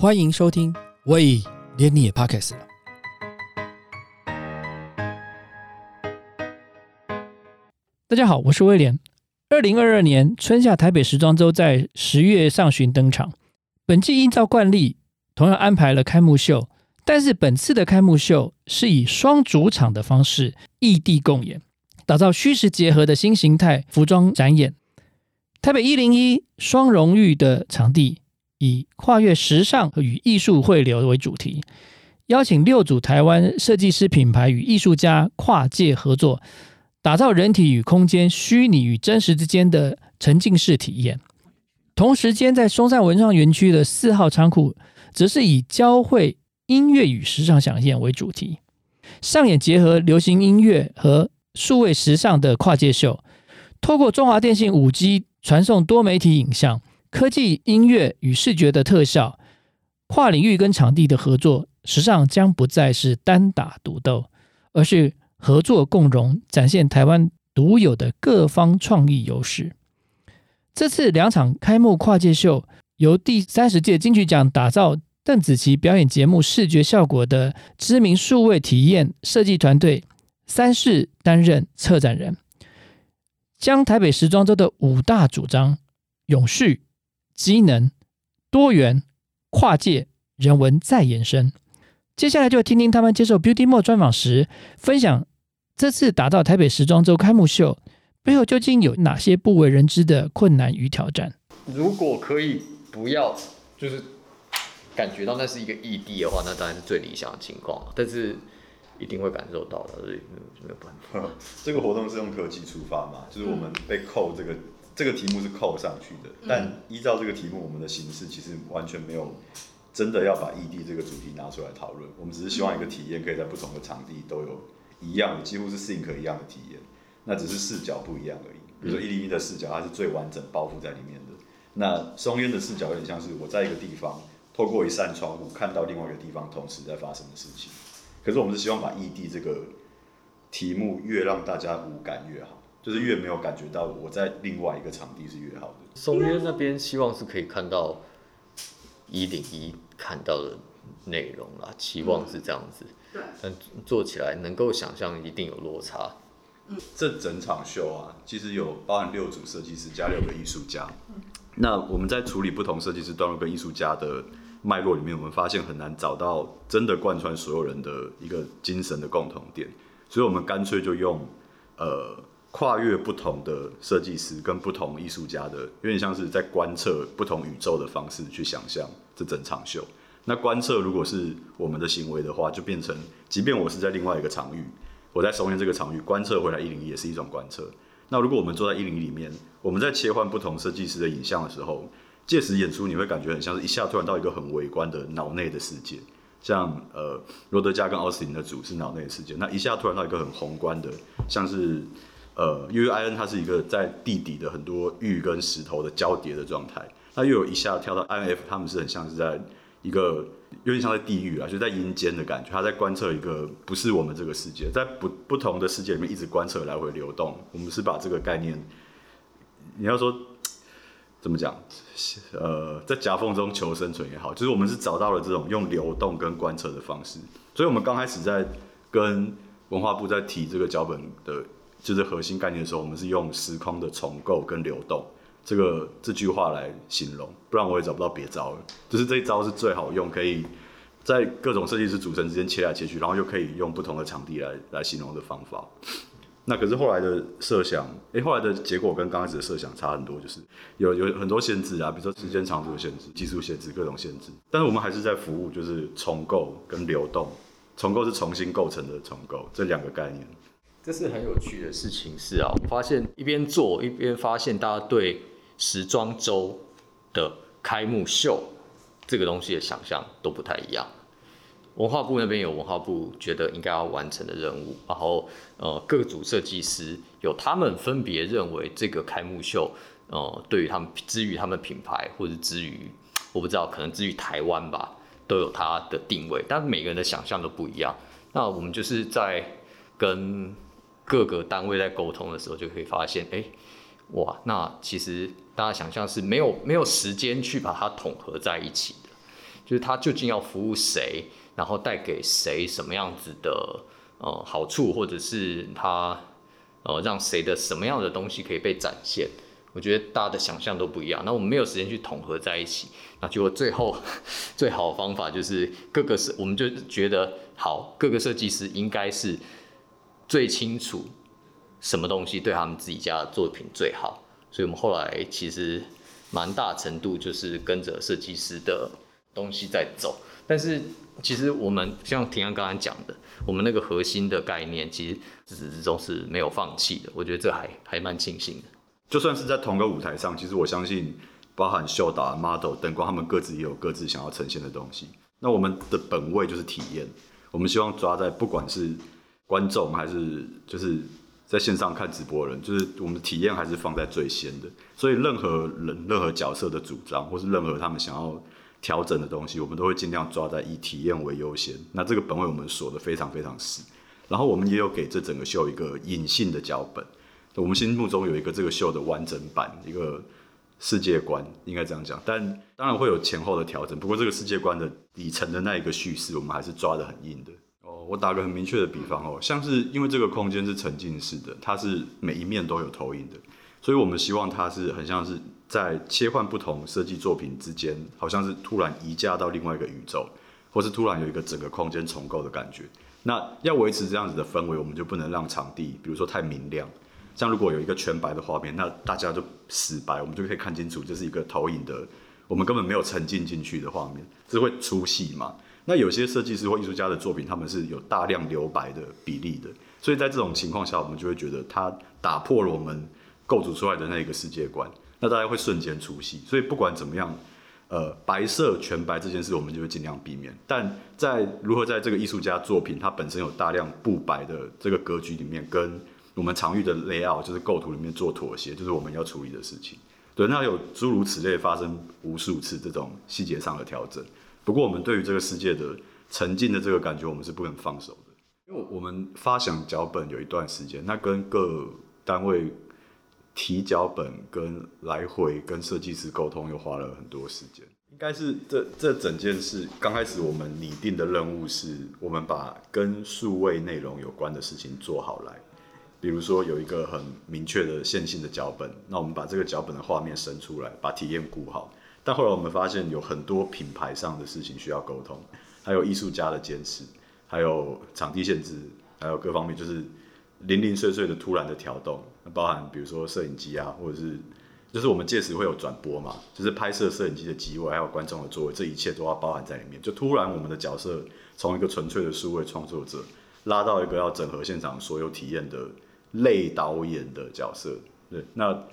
欢迎收听，喂，连你也 Podcast 了。大家好，我是威廉。二零二二年春夏台北时装周在十月上旬登场，本季依照惯例，同样安排了开幕秀，但是本次的开幕秀是以双主场的方式异地共演，打造虚实结合的新形态服装展演。台北一零一双荣誉的场地。以跨越时尚与艺术汇流为主题，邀请六组台湾设计师品牌与艺术家跨界合作，打造人体与空间、虚拟与真实之间的沉浸式体验。同时间，在松山文创园区的四号仓库，则是以交汇音乐与时尚想象为主题，上演结合流行音乐和数位时尚的跨界秀，透过中华电信五 G 传送多媒体影像。科技、音乐与视觉的特效，跨领域跟场地的合作，时尚将不再是单打独斗，而是合作共荣，展现台湾独有的各方创意优势。这次两场开幕跨界秀，由第三十届金曲奖打造邓紫棋表演节目视觉效果的知名数位体验设计团队三世担任策展人，将台北时装周的五大主张永续。机能、多元、跨界、人文再延伸。接下来就听听他们接受 Beauty More 专访时分享，这次打造台北时装周开幕秀背后究竟有哪些不为人知的困难与挑战？如果可以不要，就是感觉到那是一个异地的话，那当然是最理想的情况。但是一定会感受到的，所以没有办法。这个活动是用科技出发嘛？就是我们被扣这个。这个题目是扣上去的，但依照这个题目，我们的形式其实完全没有真的要把异地这个主题拿出来讨论。我们只是希望一个体验可以在不同的场地都有一样的，几乎是 think 一样的体验，那只是视角不一样而已。比如说一零一的视角，它是最完整包覆在里面的。那松烟的视角有点像是我在一个地方透过一扇窗户看到另外一个地方同时在发生的事情。可是我们是希望把异地这个题目越让大家无感越好。就是越没有感觉到我在另外一个场地是越好的。松约那边希望是可以看到一零一看到的内容啦，期望是这样子。对。但做起来能够想象一定有落差。嗯。这整场秀啊，其实有包含六组设计师加六个艺术家。那我们在处理不同设计师段落跟艺术家的脉络里面，我们发现很难找到真的贯穿所有人的一个精神的共同点，所以我们干脆就用呃。跨越不同的设计师跟不同艺术家的，有点像是在观测不同宇宙的方式去想象这整场秀。那观测如果是我们的行为的话，就变成，即便我是在另外一个场域，我在松烟这个场域观测回来一零一也是一种观测。那如果我们坐在一零一里面，我们在切换不同设计师的影像的时候，届时演出你会感觉很像是一下突然到一个很微观的脑内的世界，像呃罗德加跟奥斯汀的组是脑内的世界，那一下突然到一个很宏观的，像是。呃，因为 I N 它是一个在地底的很多玉跟石头的交叠的状态，那又有一下跳到 I N F，他们是很像是在一个有点像在地狱啊，就在阴间的感觉，他在观测一个不是我们这个世界，在不不同的世界里面一直观测来回流动。我们是把这个概念，你要说怎么讲？呃，在夹缝中求生存也好，就是我们是找到了这种用流动跟观测的方式。所以我们刚开始在跟文化部在提这个脚本的。就是核心概念的时候，我们是用时空的重构跟流动这个这句话来形容，不然我也找不到别招了。就是这一招是最好用，可以在各种设计师组成之间切来切去，然后又可以用不同的场地来来形容的方法。那可是后来的设想，哎，后来的结果跟刚开始的设想差很多，就是有有很多限制啊，比如说时间长度的限制、技术限制、各种限制。但是我们还是在服务，就是重构跟流动。重构是重新构成的重构，这两个概念。这是很有趣的事情，是啊，我发现一边做一边发现，大家对时装周的开幕秀这个东西的想象都不太一样。文化部那边有文化部觉得应该要完成的任务，然后呃各组设计师有他们分别认为这个开幕秀，呃对于他们之于他们品牌或者之于我不知道，可能之于台湾吧，都有它的定位，但每个人的想象都不一样。那我们就是在跟各个单位在沟通的时候，就可以发现，哎，哇，那其实大家想象是没有没有时间去把它统合在一起的，就是它究竟要服务谁，然后带给谁什么样子的呃好处，或者是它呃让谁的什么样的东西可以被展现。我觉得大家的想象都不一样，那我们没有时间去统合在一起，那结果最后 最好的方法就是各个设，我们就觉得好，各个设计师应该是最清楚什么东西对他们自己家的作品最好，所以我们后来其实蛮大程度就是跟着设计师的东西在走，但是其实我们像庭安刚刚讲的，我们那个核心的概念，其实自始至终是没有放弃的，我觉得这还还蛮庆幸的。就算是在同个舞台上，其实我相信，包含秀导、model、灯光，他们各自也有各自想要呈现的东西。那我们的本位就是体验，我们希望抓在不管是观众还是就是在线上看直播的人，就是我们的体验还是放在最先的。所以任何人、任何角色的主张，或是任何他们想要调整的东西，我们都会尽量抓在以体验为优先。那这个本位我们锁的非常非常死，然后我们也有给这整个秀一个隐性的脚本。我们心目中有一个这个秀的完整版，一个世界观，应该这样讲。但当然会有前后的调整。不过这个世界观的底层的那一个叙事，我们还是抓得很硬的。我打个很明确的比方哦，像是因为这个空间是沉浸式的，它是每一面都有投影的，所以我们希望它是很像是在切换不同设计作品之间，好像是突然移驾到另外一个宇宙，或是突然有一个整个空间重构的感觉。那要维持这样子的氛围，我们就不能让场地，比如说太明亮。像如果有一个全白的画面，那大家就死白，我们就可以看清楚这是一个投影的，我们根本没有沉浸进去的画面，这会出戏嘛？那有些设计师或艺术家的作品，他们是有大量留白的比例的，所以在这种情况下，我们就会觉得它打破了我们构筑出来的那个世界观，那大家会瞬间出戏。所以不管怎么样，呃，白色全白这件事，我们就会尽量避免。但在如何在这个艺术家作品它本身有大量不白的这个格局里面跟我们常遇的 layout 就是构图里面做妥协，就是我们要处理的事情。对，那有诸如此类发生无数次这种细节上的调整。不过，我们对于这个世界的沉浸的这个感觉，我们是不能放手的。因为我们发想脚本有一段时间，那跟各单位提脚本、跟来回跟设计师沟通，又花了很多时间。应该是这这整件事刚开始我们拟定的任务是，我们把跟数位内容有关的事情做好来。比如说有一个很明确的线性的脚本，那我们把这个脚本的画面生出来，把体验顾好。但后来我们发现有很多品牌上的事情需要沟通，还有艺术家的坚持，还有场地限制，还有各方面就是零零碎碎的突然的调动，包含比如说摄影机啊，或者是就是我们届时会有转播嘛，就是拍摄摄影机的机位，还有观众的座位，这一切都要包含在里面。就突然我们的角色从一个纯粹的数位创作者，拉到一个要整合现场所有体验的。类导演的角色，对，那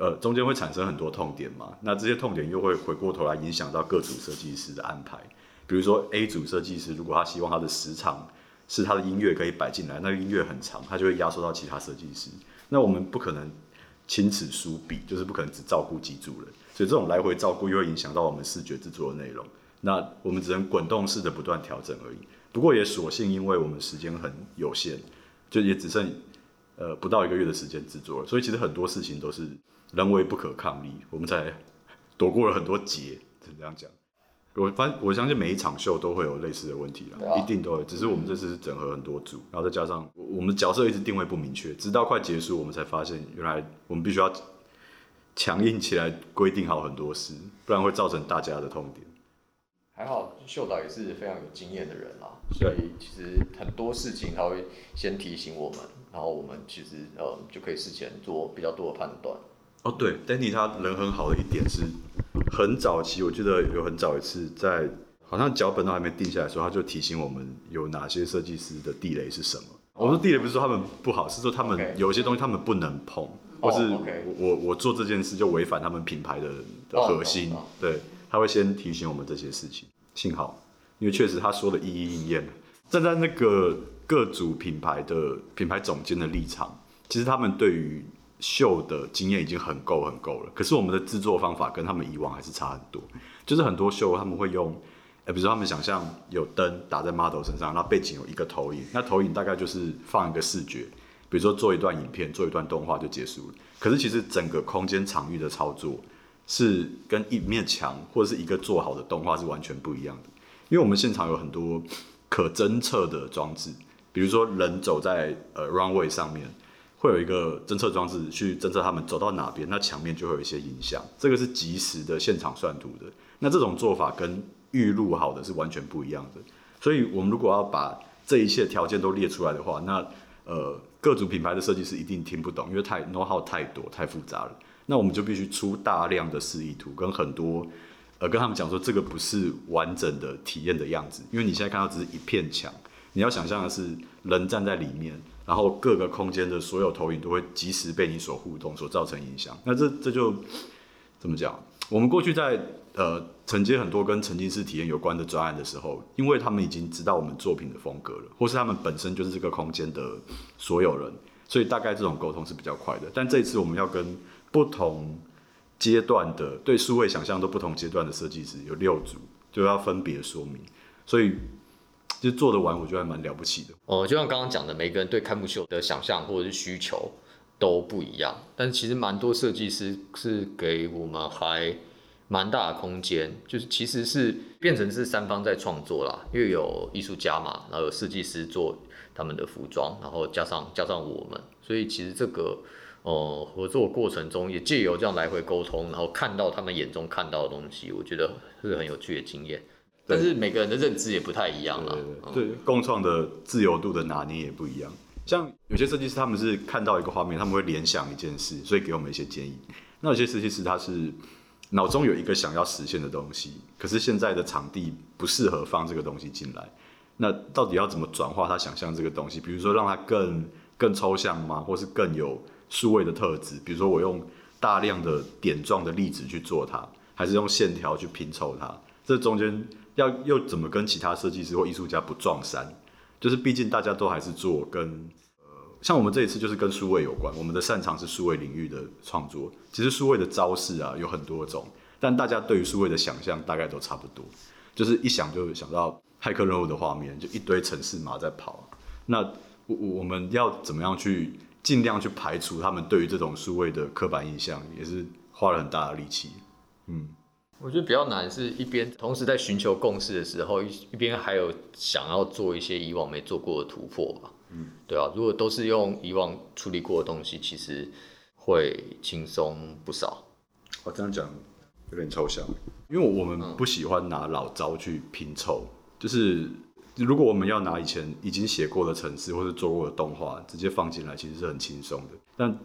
呃中间会产生很多痛点嘛，那这些痛点又会回过头来影响到各组设计师的安排。比如说 A 组设计师，如果他希望他的时长是他的音乐可以摆进来，那个音乐很长，他就会压缩到其他设计师。那我们不可能亲此疏彼，就是不可能只照顾几组人，所以这种来回照顾又会影响到我们视觉制作的内容。那我们只能滚动式的不断调整而已。不过也所幸，因为我们时间很有限，就也只剩。呃，不到一个月的时间制作了，所以其实很多事情都是人为不可抗力，我们才躲过了很多劫。是这样讲，我反我相信每一场秀都会有类似的问题啦，一定都会。只是我们这次是整合很多组，然后再加上我们角色一直定位不明确，直到快结束，我们才发现原来我们必须要强硬起来，规定好很多事，不然会造成大家的痛点。还好秀导也是非常有经验的人啦，所以其实很多事情他会先提醒我们。然后我们其实呃就可以事前做比较多的判断。哦，对，Danny 他人很好的一点是，很早期我记得有很早一次在好像脚本都还没定下来的时候，他就提醒我们有哪些设计师的地雷是什么。我说地雷不是说他们不好，是说他们有些东西他们不能碰，或是我我做这件事就违反他们品牌的的核心。对，他会先提醒我们这些事情。幸好，因为确实他说的一一应验。站在那个。各组品牌的品牌总监的立场，其实他们对于秀的经验已经很够很够了。可是我们的制作方法跟他们以往还是差很多。就是很多秀他们会用，呃，比如说他们想象有灯打在 model 身上，那背景有一个投影，那投影大概就是放一个视觉，比如说做一段影片、做一段动画就结束了。可是其实整个空间场域的操作是跟一面墙或者是一个做好的动画是完全不一样的。因为我们现场有很多可侦测的装置，比如说人走在呃 runway 上面，会有一个侦测装置去侦测他们走到哪边，那墙面就会有一些影响。这个是即时的现场算图的。那这种做法跟预录好的是完全不一样的。所以我们如果要把这一切条件都列出来的话，那呃各组品牌的设计师一定听不懂，因为太 know how 太多太复杂了。那我们就必须出大量的示意图跟很多。呃，跟他们讲说，这个不是完整的体验的样子，因为你现在看到只是一片墙，你要想象的是人站在里面，然后各个空间的所有投影都会及时被你所互动，所造成影响。那这这就怎么讲？我们过去在呃承接很多跟沉浸式体验有关的专案的时候，因为他们已经知道我们作品的风格了，或是他们本身就是这个空间的所有人，所以大概这种沟通是比较快的。但这一次我们要跟不同。阶段的对数位想象都不同阶段的设计师有六组，就要分别说明，所以就做得完，我觉得还蛮了不起的。哦，就像刚刚讲的，每个人对开幕秀的想象或者是需求都不一样，但是其实蛮多设计师是给我们还蛮大的空间，就是其实是变成是三方在创作啦，因为有艺术家嘛，然后有设计师做他们的服装，然后加上加上我们，所以其实这个。哦，合作过程中也借由这样来回沟通，然后看到他们眼中看到的东西，我觉得是很有趣的经验。但是每个人的认知也不太一样啊。对，共创的自由度的拿捏也不一样。像有些设计师他们是看到一个画面，他们会联想一件事，所以给我们一些建议。那有些设计师他是脑中有一个想要实现的东西，可是现在的场地不适合放这个东西进来。那到底要怎么转化他想象这个东西？比如说让它更更抽象吗？或是更有？数位的特质，比如说我用大量的点状的粒子去做它，还是用线条去拼凑它，这中间要又怎么跟其他设计师或艺术家不撞衫？就是毕竟大家都还是做跟呃，像我们这一次就是跟数位有关，我们的擅长是数位领域的创作。其实数位的招式啊有很多种，但大家对于数位的想象大概都差不多，就是一想就想到骇客任务的画面，就一堆城市码在跑。那我我们要怎么样去？尽量去排除他们对于这种数位的刻板印象，也是花了很大的力气。嗯，我觉得比较难是一边同时在寻求共识的时候，一一边还有想要做一些以往没做过的突破吧。嗯，对啊，如果都是用以往处理过的东西，其实会轻松不少。我这样讲有点抽象，因为我们不喜欢拿老招去拼凑，就是。如果我们要拿以前已经写过的程式或者做过的动画直接放进来，其实是很轻松的。但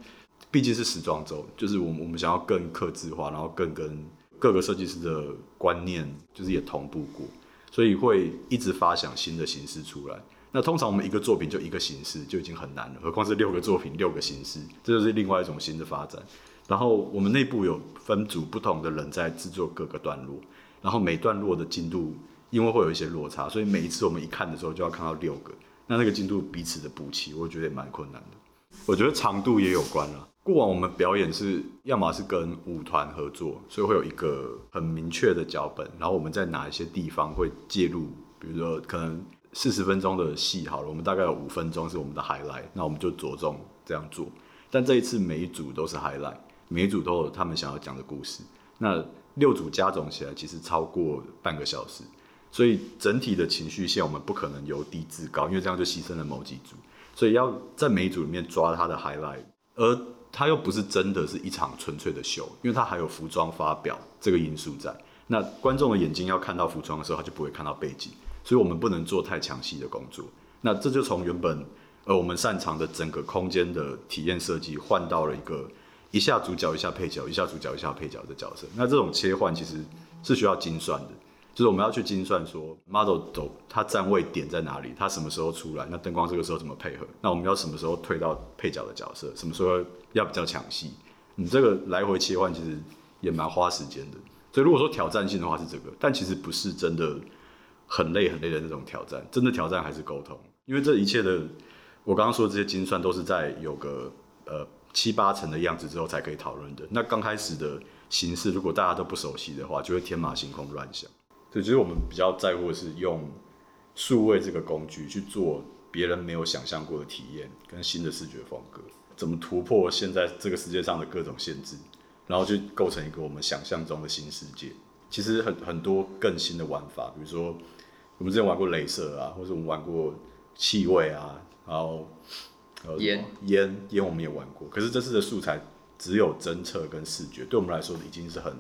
毕竟是时装周，就是我们我们想要更克制化，然后更跟各个设计师的观念就是也同步过，所以会一直发想新的形式出来。那通常我们一个作品就一个形式就已经很难了，何况是六个作品六个形式，这就是另外一种新的发展。然后我们内部有分组不同的人在制作各个段落，然后每段落的进度。因为会有一些落差，所以每一次我们一看的时候就要看到六个，那那个进度彼此的补齐，我觉得也蛮困难的。我觉得长度也有关了。过往我们表演是要么是跟舞团合作，所以会有一个很明确的脚本，然后我们在哪一些地方会介入，比如说可能四十分钟的戏好了，我们大概有五分钟是我们的 highlight，那我们就着重这样做。但这一次每一组都是 highlight，每一组都有他们想要讲的故事。那六组加总起来其实超过半个小时。所以整体的情绪线，我们不可能由低至高，因为这样就牺牲了某几组。所以要在每一组里面抓它的 highlight，而它又不是真的是一场纯粹的秀，因为它还有服装发表这个因素在。那观众的眼睛要看到服装的时候，他就不会看到背景，所以我们不能做太详细的工作。那这就从原本呃我们擅长的整个空间的体验设计，换到了一个一下主角一下配角，一下主角一下配角的角色。那这种切换其实是需要精算的。就是我们要去精算说，model 走它站位点在哪里，它什么时候出来，那灯光这个时候怎么配合？那我们要什么时候退到配角的角色？什么时候要比较抢戏？你这个来回切换其实也蛮花时间的。所以如果说挑战性的话是这个，但其实不是真的很累很累的那种挑战。真的挑战还是沟通，因为这一切的我刚刚说的这些精算都是在有个呃七八成的样子之后才可以讨论的。那刚开始的形式如果大家都不熟悉的话，就会天马行空乱想。对，其实我们比较在乎的是用数位这个工具去做别人没有想象过的体验跟新的视觉风格，怎么突破现在这个世界上的各种限制，然后去构成一个我们想象中的新世界。其实很很多更新的玩法，比如说我们之前玩过镭射啊，或者我们玩过气味啊，然后呃烟烟烟我们也玩过，可是这次的素材只有侦测跟视觉，对我们来说已经是很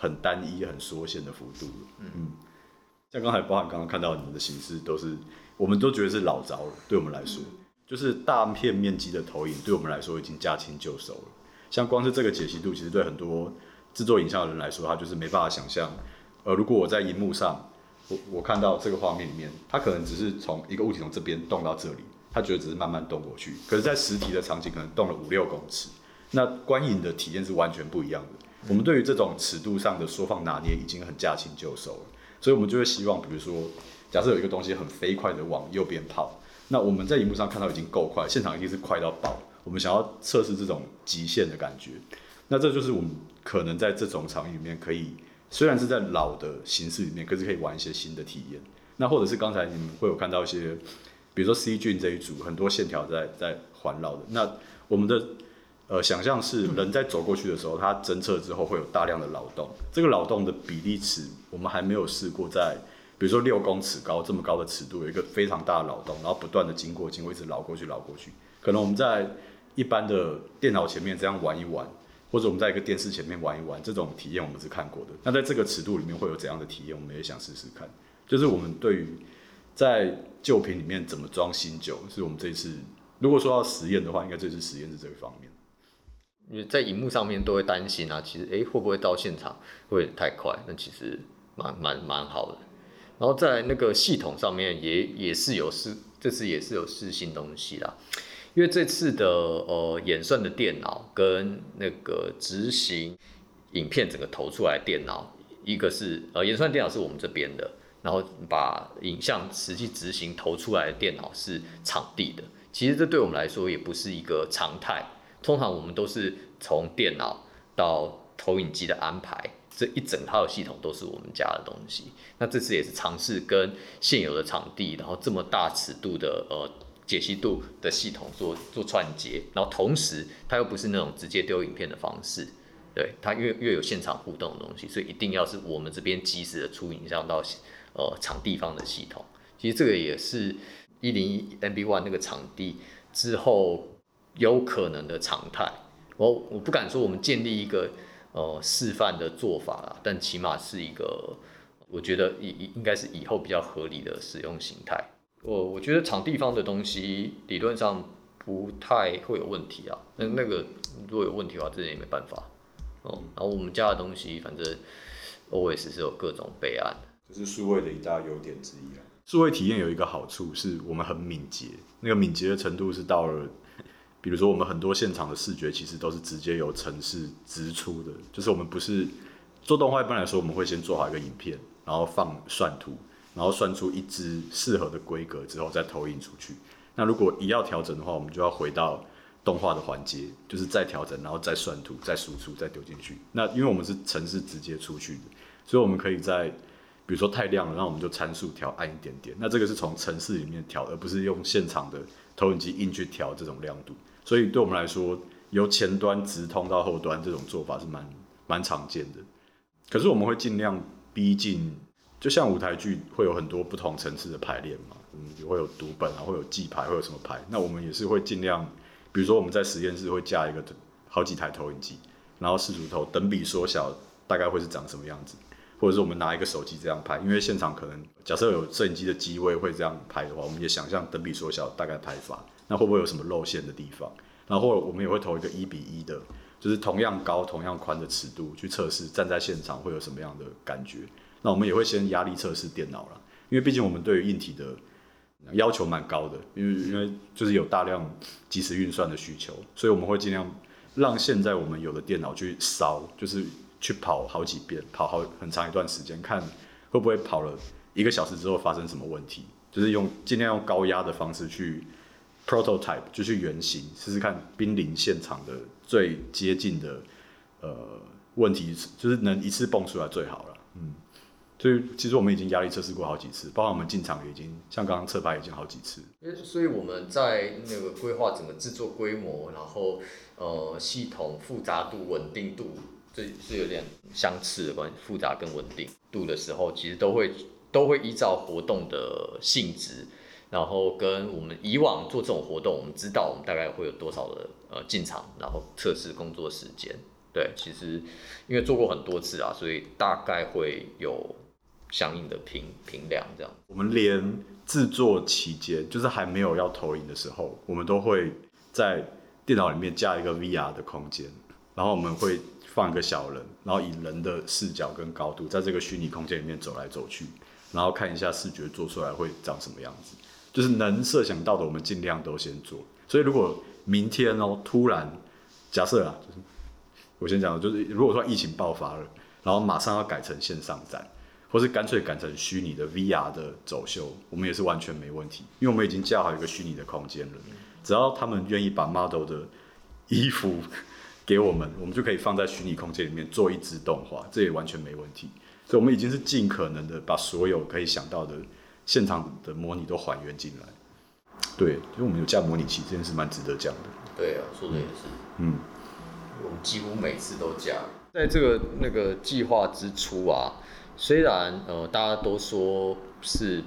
很单一、很缩限的幅度了。嗯，像刚才包含刚刚看到你们的形式，都是我们都觉得是老招了，对我们来说，就是大片面积的投影，对我们来说已经驾轻就熟了。像光是这个解析度，其实对很多制作影像的人来说，他就是没办法想象，呃，如果我在荧幕上，我我看到这个画面里面，它可能只是从一个物体从这边动到这里，他觉得只是慢慢动过去，可是，在实体的场景可能动了五六公尺，那观影的体验是完全不一样的。我们对于这种尺度上的缩放拿捏已经很驾轻就熟了，所以我们就会希望，比如说，假设有一个东西很飞快的往右边跑，那我们在荧幕上看到已经够快，现场一定是快到爆。我们想要测试这种极限的感觉，那这就是我们可能在这种场域里面可以，虽然是在老的形式里面，可是可以玩一些新的体验。那或者是刚才你们会有看到一些，比如说 C 菌这一组，很多线条在在环绕的。那我们的呃想象是人在走过去的时候，它侦测之后会有大量的劳动，这个劳动的比例尺我们还没有试过在，比如说六公尺高这么高的尺度有一个非常大的劳动，然后不断的经过经过一直绕过去绕过去，可能我们在一般的电脑前面这样玩一玩，或者我们在一个电视前面玩一玩，这种体验我们是看过的。那在这个尺度里面会有怎样的体验，我们也想试试看。就是我们对于在旧品里面怎么装新酒，是我们这次如果说要实验的话，应该这次实验是这个方面。因为在荧幕上面都会担心啊，其实诶会不会到现场会太快？那其实蛮蛮蛮好的。然后在那个系统上面也也是有试，这次也是有试新东西啦。因为这次的呃演算的电脑跟那个执行影片整个投出来电脑，一个是呃演算电脑是我们这边的，然后把影像实际执行投出来的电脑是场地的。其实这对我们来说也不是一个常态，通常我们都是从电脑到投影机的安排，这一整套的系统都是我们家的东西。那这次也是尝试跟现有的场地，然后这么大尺度的呃。解析度的系统做做串接，然后同时它又不是那种直接丢影片的方式，对它越越有现场互动的东西，所以一定要是我们这边及时的出影像到呃场地方的系统。其实这个也是一零一 MB One 那个场地之后有可能的常态。我我不敢说我们建立一个呃示范的做法啦，但起码是一个我觉得应应该是以后比较合理的使用形态。我我觉得场地方的东西理论上不太会有问题啊。那那个如果有问题的话，这也没办法哦。然后我们家的东西，反正 OS 是有各种备案，这是数位的一大优点之一啊。数位体验有一个好处是我们很敏捷，那个敏捷的程度是到了，比如说我们很多现场的视觉其实都是直接由城市直出的，就是我们不是做动画一般来说我们会先做好一个影片，然后放算图。然后算出一支适合的规格之后再投影出去。那如果一要调整的话，我们就要回到动画的环节，就是再调整，然后再算图，再输出，再丢进去。那因为我们是城市直接出去的，所以我们可以在比如说太亮了，那我们就参数调暗一点点。那这个是从城市里面调，而不是用现场的投影机硬去调这种亮度。所以对我们来说，由前端直通到后端这种做法是蛮蛮常见的。可是我们会尽量逼近。就像舞台剧会有很多不同层次的排练嘛，嗯，也会有读本啊，会有记牌，会有什么牌？那我们也是会尽量，比如说我们在实验室会架一个好几台投影机，然后视图头等比缩小，大概会是长什么样子？或者是我们拿一个手机这样拍，因为现场可能假设有摄影机的机位会这样拍的话，我们也想象等比缩小大概拍法，那会不会有什么露馅的地方？然后我们也会投一个一比一的，就是同样高、同样宽的尺度去测试，站在现场会有什么样的感觉？那我们也会先压力测试电脑了，因为毕竟我们对于硬体的要求蛮高的，因为因为就是有大量即时运算的需求，所以我们会尽量让现在我们有的电脑去烧，就是去跑好几遍，跑好很长一段时间，看会不会跑了一个小时之后发生什么问题，就是用尽量用高压的方式去 prototype，就去原型试试看濒临现场的最接近的呃问题，就是能一次蹦出来最好了，嗯。所以其实我们已经压力测试过好几次，包括我们进场也已经像刚刚测拍已经好几次。所以我们在那个规划整个制作规模，然后呃系统复杂度、稳定度这是有点相似的关系，复杂跟稳定度的时候，其实都会都会依照活动的性质，然后跟我们以往做这种活动，我们知道我们大概会有多少的呃进场，然后测试工作时间。对，其实因为做过很多次啊，所以大概会有相应的评评量这样。我们连制作期间，就是还没有要投影的时候，我们都会在电脑里面加一个 VR 的空间，然后我们会放一个小人，然后以人的视角跟高度，在这个虚拟空间里面走来走去，然后看一下视觉做出来会长什么样子。就是能设想到的，我们尽量都先做。所以如果明天哦，突然假设啊，就是我先讲，就是如果说疫情爆发了，然后马上要改成线上展，或是干脆改成虚拟的 VR 的走秀，我们也是完全没问题，因为我们已经架好一个虚拟的空间了。只要他们愿意把 model 的衣服给我们，我们就可以放在虚拟空间里面做一支动画，这也完全没问题。所以，我们已经是尽可能的把所有可以想到的现场的模拟都还原进来。对，因为我们有架模拟器，这件事蛮值得讲的。对啊，说的也是。嗯，我们几乎每次都加。在这个那个计划之初啊，虽然呃大家都说是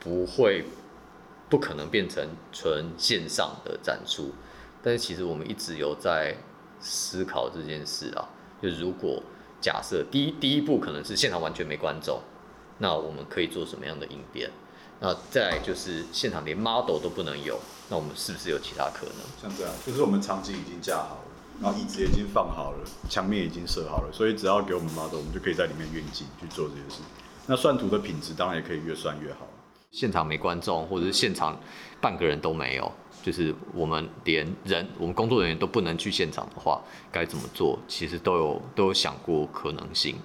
不会、不可能变成纯线上的展出，但是其实我们一直有在思考这件事啊。就如果假设第一第一步可能是现场完全没观众，那我们可以做什么样的应变？那再来就是现场连 model 都不能有，那我们是不是有其他可能？像这样，就是我们场景已经架好了，然后椅子已经放好了，墙面已经设好了，所以只要给我们 model，我们就可以在里面运镜去做这件事。那算图的品质当然也可以越算越好。现场没观众，或者是现场半个人都没有，就是我们连人，我们工作人员都不能去现场的话，该怎么做？其实都有都有想过可能性。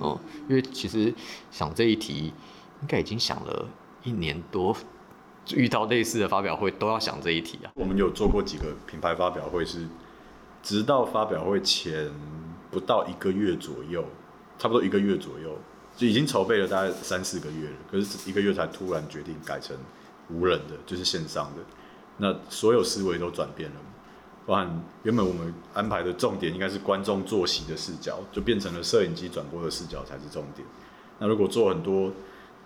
嗯、因为其实想这一题，应该已经想了一年多，遇到类似的发表会都要想这一题啊。我们有做过几个品牌发表会，是直到发表会前不到一个月左右，差不多一个月左右，就已经筹备了大概三四个月了。可是一个月才突然决定改成无人的，就是线上的。那所有思维都转变了，包含原本我们安排的重点应该是观众坐席的视角，就变成了摄影机转播的视角才是重点。那如果做很多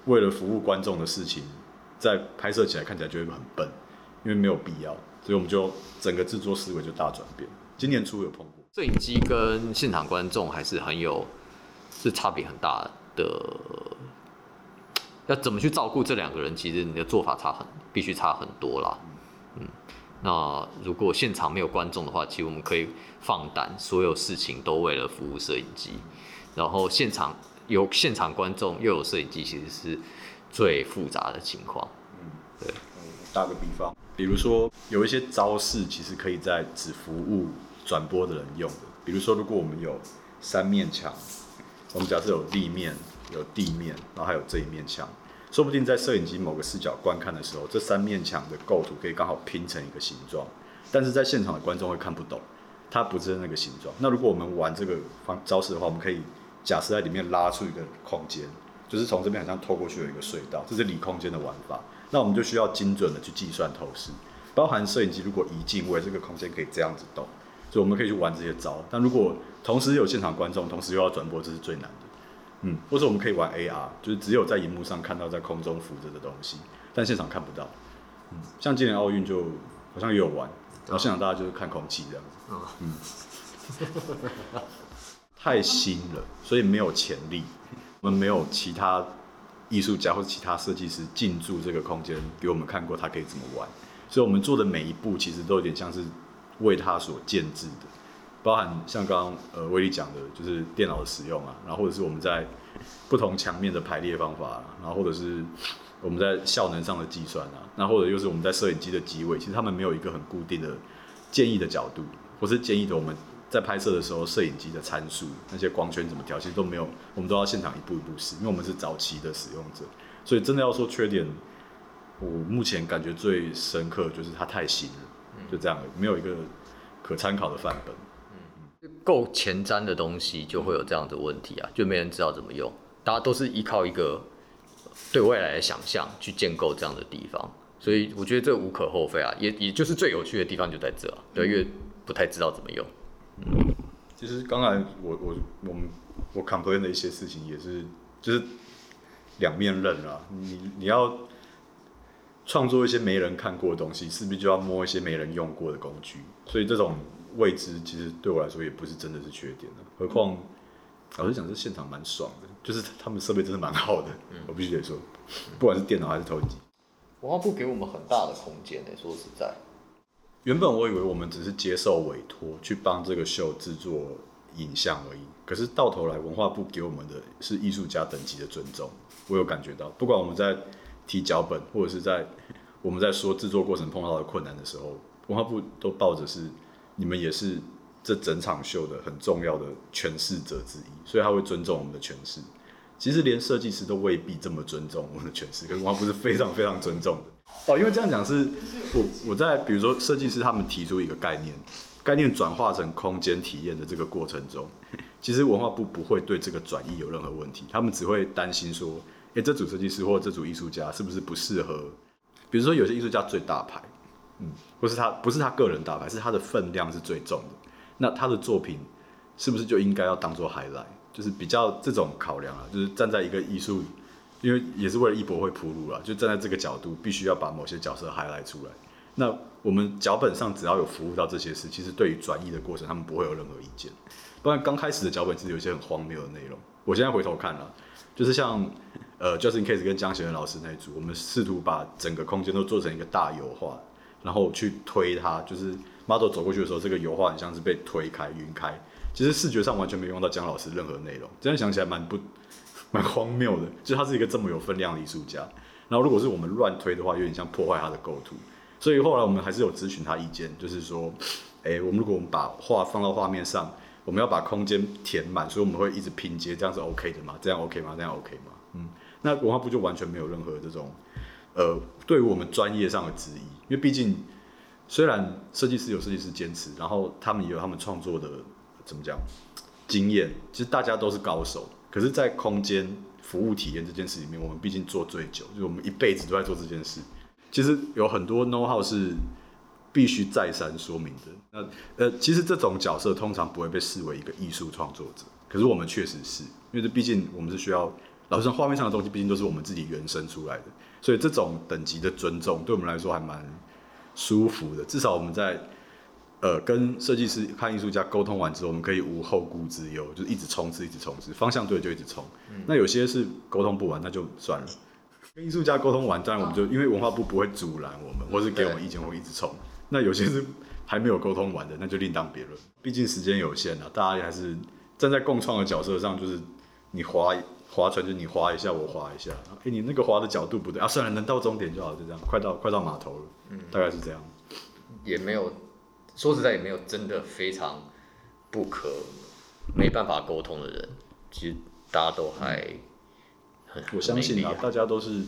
为了服务观众的事情，在拍摄起来看起来就会很笨，因为没有必要，所以我们就整个制作思维就大转变。今年初有碰过，摄影机跟现场观众还是很有是差别很大的。要怎么去照顾这两个人？其实你的做法差很，必须差很多啦。嗯，那如果现场没有观众的话，其实我们可以放胆，所有事情都为了服务摄影机。然后现场有现场观众又有摄影机，其实是最复杂的情况。嗯对，打个比方，比如说有一些招式，其实可以在只服务转播的人用的。比如说，如果我们有三面墙，我们假设有立面、有地面，然后还有这一面墙，说不定在摄影机某个视角观看的时候，这三面墙的构图可以刚好拼成一个形状，但是在现场的观众会看不懂，它不是那个形状。那如果我们玩这个方招式的话，我们可以假设在里面拉出一个空间，就是从这边好像透过去有一个隧道，这是离空间的玩法。那我们就需要精准的去计算透视，包含摄影机如果移进位，这个空间可以这样子动，所以我们可以去玩这些招。但如果同时有现场观众，同时又要转播，这是最难的。嗯，或者我们可以玩 AR，就是只有在荧幕上看到在空中浮着的东西，但现场看不到。嗯，像今年奥运就好像也有玩，然后现场大家就是看空气这样子。嗯，太新了，所以没有潜力。我们没有其他艺术家或者其他设计师进驻这个空间给我们看过，他可以怎么玩。所以我们做的每一步其实都有点像是为他所建制的。包含像刚刚呃威力讲的，就是电脑的使用啊，然后或者是我们在不同墙面的排列方法、然后或者是我们在效能上的计算啊，那或者又是我们在摄影机的机位，其实他们没有一个很固定的建议的角度，或是建议的我们在拍摄的时候摄影机的参数，那些光圈怎么调，其实都没有，我们都要现场一步一步试，因为我们是早期的使用者，所以真的要说缺点，我目前感觉最深刻就是它太新了，就这样，没有一个可参考的范本。够前瞻的东西就会有这样的问题啊，就没人知道怎么用，大家都是依靠一个对未来的想象去建构这样的地方，所以我觉得这无可厚非啊，也也就是最有趣的地方就在这啊，对，因为不太知道怎么用。嗯其实刚才我我我们我 complain 的一些事情也是就是两面刃啊，你你要创作一些没人看过的东西，势必就要摸一些没人用过的工具，所以这种未知其实对我来说也不是真的是缺点的。何况老实讲，这现场蛮爽的，就是他们设备真的蛮好的，我必须得说，不管是电脑还是投影机。文化部给我们很大的空间呢，说实在，原本我以为我们只是接受委托去帮这个秀制作影像而已，可是到头来文化部给我们的是艺术家等级的尊重，我有感觉到，不管我们在提脚本，或者是在我们在说制作过程碰到的困难的时候，文化部都抱着是你们也是这整场秀的很重要的诠释者之一，所以他会尊重我们的诠释。其实连设计师都未必这么尊重我们的诠释，可是文化部是非常非常尊重的。哦，因为这样讲是我我在比如说设计师他们提出一个概念，概念转化成空间体验的这个过程中，其实文化部不会对这个转移有任何问题，他们只会担心说，诶，这组设计师或这组艺术家是不是不适合？比如说有些艺术家最大牌，嗯，或是他不是他个人大牌，是他的分量是最重的，那他的作品是不是就应该要当做 highlight？就是比较这种考量啊，就是站在一个艺术，因为也是为了艺博会铺路了，就站在这个角度，必须要把某些角色 highlight 出来。那我们脚本上只要有服务到这些事，其实对于转译的过程，他们不会有任何意见。不然刚开始的脚本其实有一些很荒谬的内容。我现在回头看了，就是像呃 Justin Case 跟江贤仁老师那组，我们试图把整个空间都做成一个大油画，然后去推它，就是 model 走过去的时候，这个油画很像是被推开、晕开。其实视觉上完全没用到姜老师任何内容，这样想起来蛮不 蛮荒谬的。就他是一个这么有分量的艺术家，然后如果是我们乱推的话，有点像破坏他的构图。所以后来我们还是有咨询他意见，就是说，哎，我们如果我们把画放到画面上，我们要把空间填满，所以我们会一直拼接，这样是 OK 的吗？这样 OK 吗？这样 OK 吗？嗯，那文化部就完全没有任何这种呃，对于我们专业上的质疑，因为毕竟虽然设计师有设计师坚持，然后他们也有他们创作的。怎么讲？经验其实大家都是高手，可是，在空间服务体验这件事里面，我们毕竟做最久，就我们一辈子都在做这件事。其实有很多 know how 是必须再三说明的。那呃，其实这种角色通常不会被视为一个艺术创作者，可是我们确实是因为这毕竟我们是需要，老实说，画面上的东西毕竟都是我们自己原生出来的，所以这种等级的尊重对我们来说还蛮舒服的。至少我们在。呃，跟设计师、看艺术家沟通完之后，我们可以无后顾之忧，就是一直冲刺，一直冲刺，方向对就一直冲。那有些是沟通不完，那就算了。跟艺术家沟通完，当然我们就因为文化部不会阻拦我们，或是给我们意见，会一直冲。那有些是还没有沟通完的，那就另当别论。毕竟时间有限啊，大家还是站在共创的角色上，就是你划划船，就你划一下，我划一下。哎，你那个划的角度不对啊，算了，能到终点就好，就这样，快到快到码头了。嗯，大概是这样。也没有。说实在也没有真的非常不可没办法沟通的人，其实大家都还很我相信啊，大家都是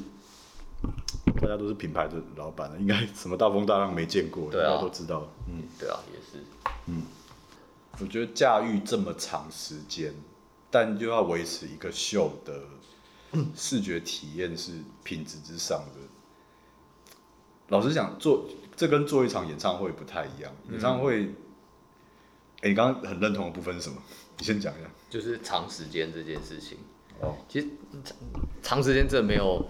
大家都是品牌的老板应该什么大风大浪没见过，大家都知道。嗯，对啊，也是。嗯，我觉得驾驭这么长时间，但又要维持一个秀的 视觉体验是品质之上的。老实讲，做。这跟做一场演唱会不太一样。演唱会，哎，你刚刚很认同的部分是什么？你先讲一下。就是长时间这件事情。哦。其实长长时间这没有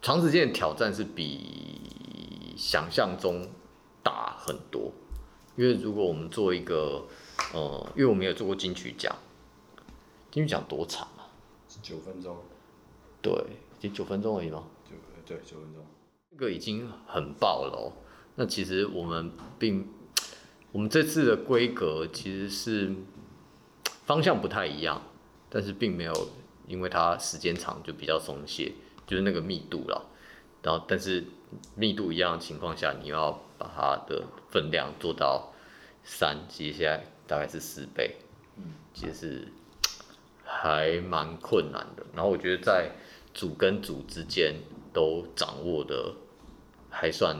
长时间的挑战是比想象中大很多。因为如果我们做一个，呃，因为我们有做过金曲奖，金曲奖多长啊？九分钟。对，就九分钟而已吗？九对九分钟。这个已经很爆了哦。那其实我们并，我们这次的规格其实是方向不太一样，但是并没有因为它时间长就比较松懈，就是那个密度了。然后，但是密度一样的情况下，你要把它的分量做到三，其实现在大概是四倍，其实还蛮困难的。然后我觉得在组跟组之间都掌握的还算。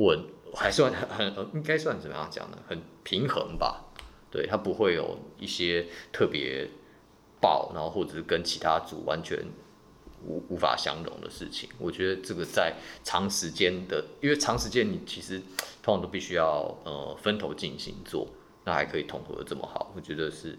稳还算很很应该算怎么样讲呢？很平衡吧，对，它不会有一些特别爆，然后或者是跟其他组完全无无法相容的事情。我觉得这个在长时间的，因为长时间你其实通常都必须要呃分头进行做，那还可以统合的这么好，我觉得是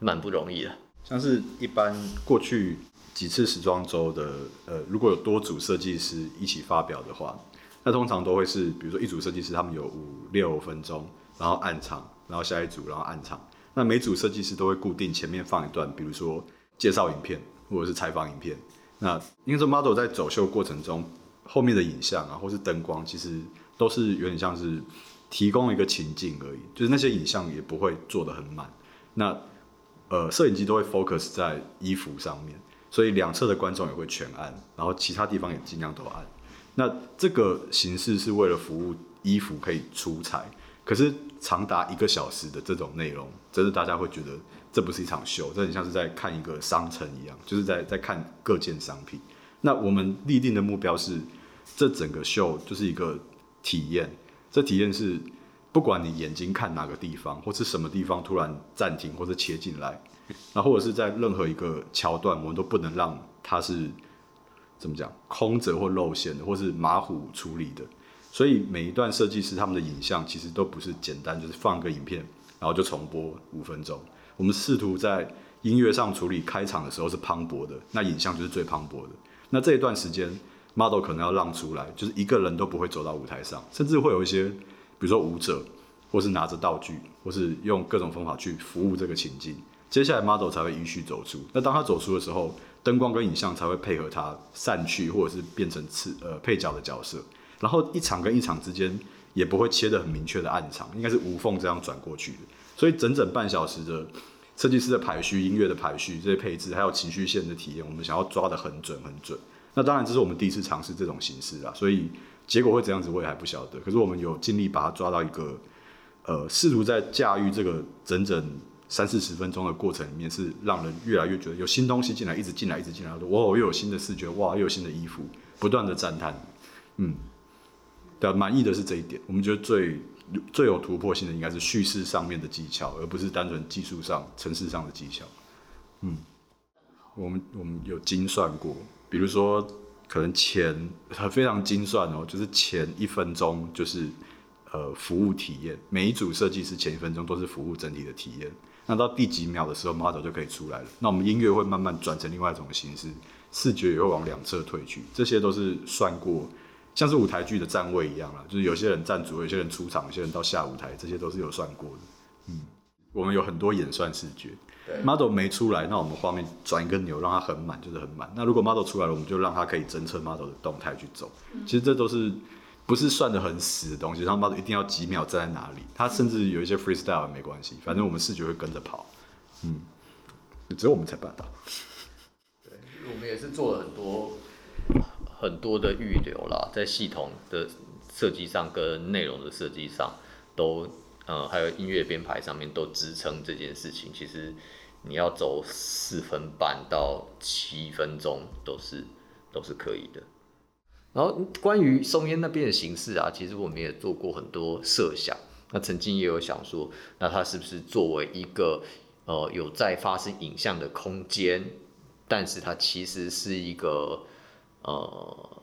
蛮不容易的。像是一般过去几次时装周的，呃，如果有多组设计师一起发表的话，那通常都会是，比如说一组设计师他们有五六分钟，然后暗场，然后下一组，然后暗场。那每组设计师都会固定前面放一段，比如说介绍影片或者是采访影片。那应该说 model 在走秀过程中，后面的影像啊，或是灯光，其实都是有点像是提供一个情境而已，就是那些影像也不会做得很满。那呃，摄影机都会 focus 在衣服上面，所以两侧的观众也会全暗，然后其他地方也尽量都暗。那这个形式是为了服务衣服可以出彩，可是长达一个小时的这种内容，真的大家会觉得这不是一场秀，这很像是在看一个商城一样，就是在在看各件商品。那我们立定的目标是，这整个秀就是一个体验，这体验是。不管你眼睛看哪个地方，或是什么地方突然暂停或者切进来，那或者是在任何一个桥段，我们都不能让它是怎么讲空着或露馅的，或是马虎处理的。所以每一段设计师他们的影像其实都不是简单，就是放个影片，然后就重播五分钟。我们试图在音乐上处理开场的时候是磅礴的，那影像就是最磅礴的。那这一段时间，model 可能要让出来，就是一个人都不会走到舞台上，甚至会有一些。比如说舞者，或是拿着道具，或是用各种方法去服务这个情境，接下来 model 才会依序走出。那当他走出的时候，灯光跟影像才会配合他散去，或者是变成次呃配角的角色。然后一场跟一场之间也不会切得很明确的暗场，应该是无缝这样转过去的。所以整整半小时的设计师的排序、音乐的排序、这些配置，还有情绪线的体验，我们想要抓得很准很准。那当然这是我们第一次尝试这种形式啦，所以。结果会怎样子，我也还不晓得。可是我们有尽力把它抓到一个，呃，试图在驾驭这个整整三四十分钟的过程里面，是让人越来越觉得有新东西进来，一直进来，一直进来。哇，又有新的视觉，哇，又有新的衣服，不断的赞叹。嗯，对，满意的是这一点。我们觉得最最有突破性的应该是叙事上面的技巧，而不是单纯技术上、程式上的技巧。嗯，我们我们有精算过，比如说。可能前它非常精算哦，就是前一分钟就是呃服务体验，每一组设计师前一分钟都是服务整体的体验。那到第几秒的时候，model 就可以出来了。那我们音乐会慢慢转成另外一种形式，视觉也会往两侧退去，这些都是算过，像是舞台剧的站位一样啦，就是有些人站主，有些人出场，有些人到下舞台，这些都是有算过的。嗯，我们有很多演算视觉。Model 没出来，那我们画面转一个钮，让它很满，就是很满。那如果 model 出来了，我们就让它可以侦测 model 的动态去走。其实这都是不是算的很死的东西，然后 model 一定要几秒站在哪里，它甚至有一些 freestyle 没关系，反正我们视觉会跟着跑。嗯，只有我们才办到。对，我们也是做了很多很多的预留啦，在系统的设计上跟内容的设计上都。呃，还有音乐编排上面都支撑这件事情。其实你要走四分半到七分钟都是都是可以的。然后关于松烟那边的形式啊，其实我们也做过很多设想。那曾经也有想说，那它是不是作为一个呃有在发生影像的空间，但是它其实是一个呃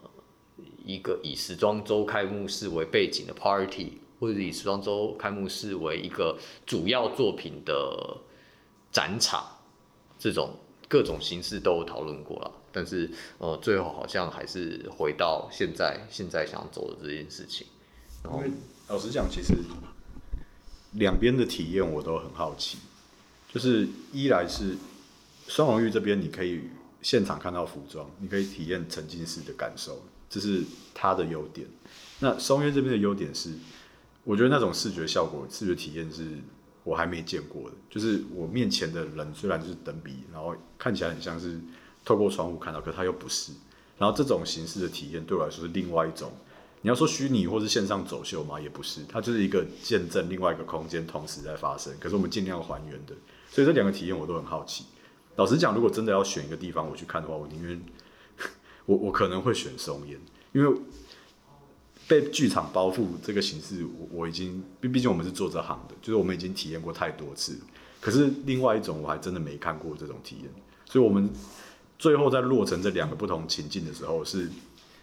一个以时装周开幕式为背景的 party。或者以时装周开幕式为一个主要作品的展场，这种各种形式都讨论过了，但是呃，最后好像还是回到现在现在想走的这件事情。因为老实讲，其实两边的体验我都很好奇，就是一来是双龙玉这边，你可以现场看到服装，你可以体验沉浸式的感受，这是它的优点。那松约这边的优点是。我觉得那种视觉效果、视觉体验是我还没见过的。就是我面前的人虽然就是等比，然后看起来很像是透过窗户看到，可他又不是。然后这种形式的体验对我来说是另外一种。你要说虚拟或是线上走秀嘛，也不是，它就是一个见证另外一个空间同时在发生。可是我们尽量还原的，所以这两个体验我都很好奇。老实讲，如果真的要选一个地方我去看的话，我宁愿 我我可能会选松烟，因为。被剧场包覆这个形式，我我已经，毕毕竟我们是做这行的，就是我们已经体验过太多次。可是另外一种我还真的没看过这种体验，所以我们最后在落成这两个不同情境的时候，是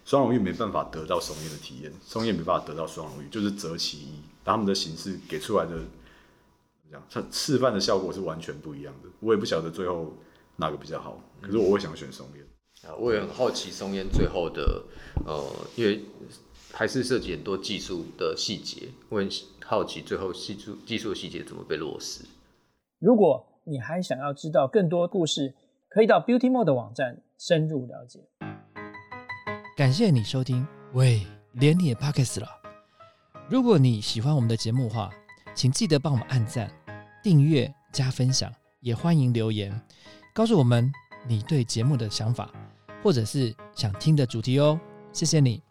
双龙玉没办法得到松叶的体验，松叶没办法得到双龙玉，就是择其一，他们的形式给出来的这样，它示范的效果是完全不一样的。我也不晓得最后哪个比较好，可是我会想选松烟。啊，我也很好奇松烟最后的呃，因为还是涉及很多技术的细节，我很好奇最后技术技术的细节怎么被落实。如果你还想要知道更多故事，可以到 Beauty Mode 的网站深入了解。感谢你收听，喂，连你也 Pockets 了。如果你喜欢我们的节目的话，请记得帮我们按赞、订阅、加分享，也欢迎留言告诉我们你对节目的想法，或者是想听的主题哦。谢谢你。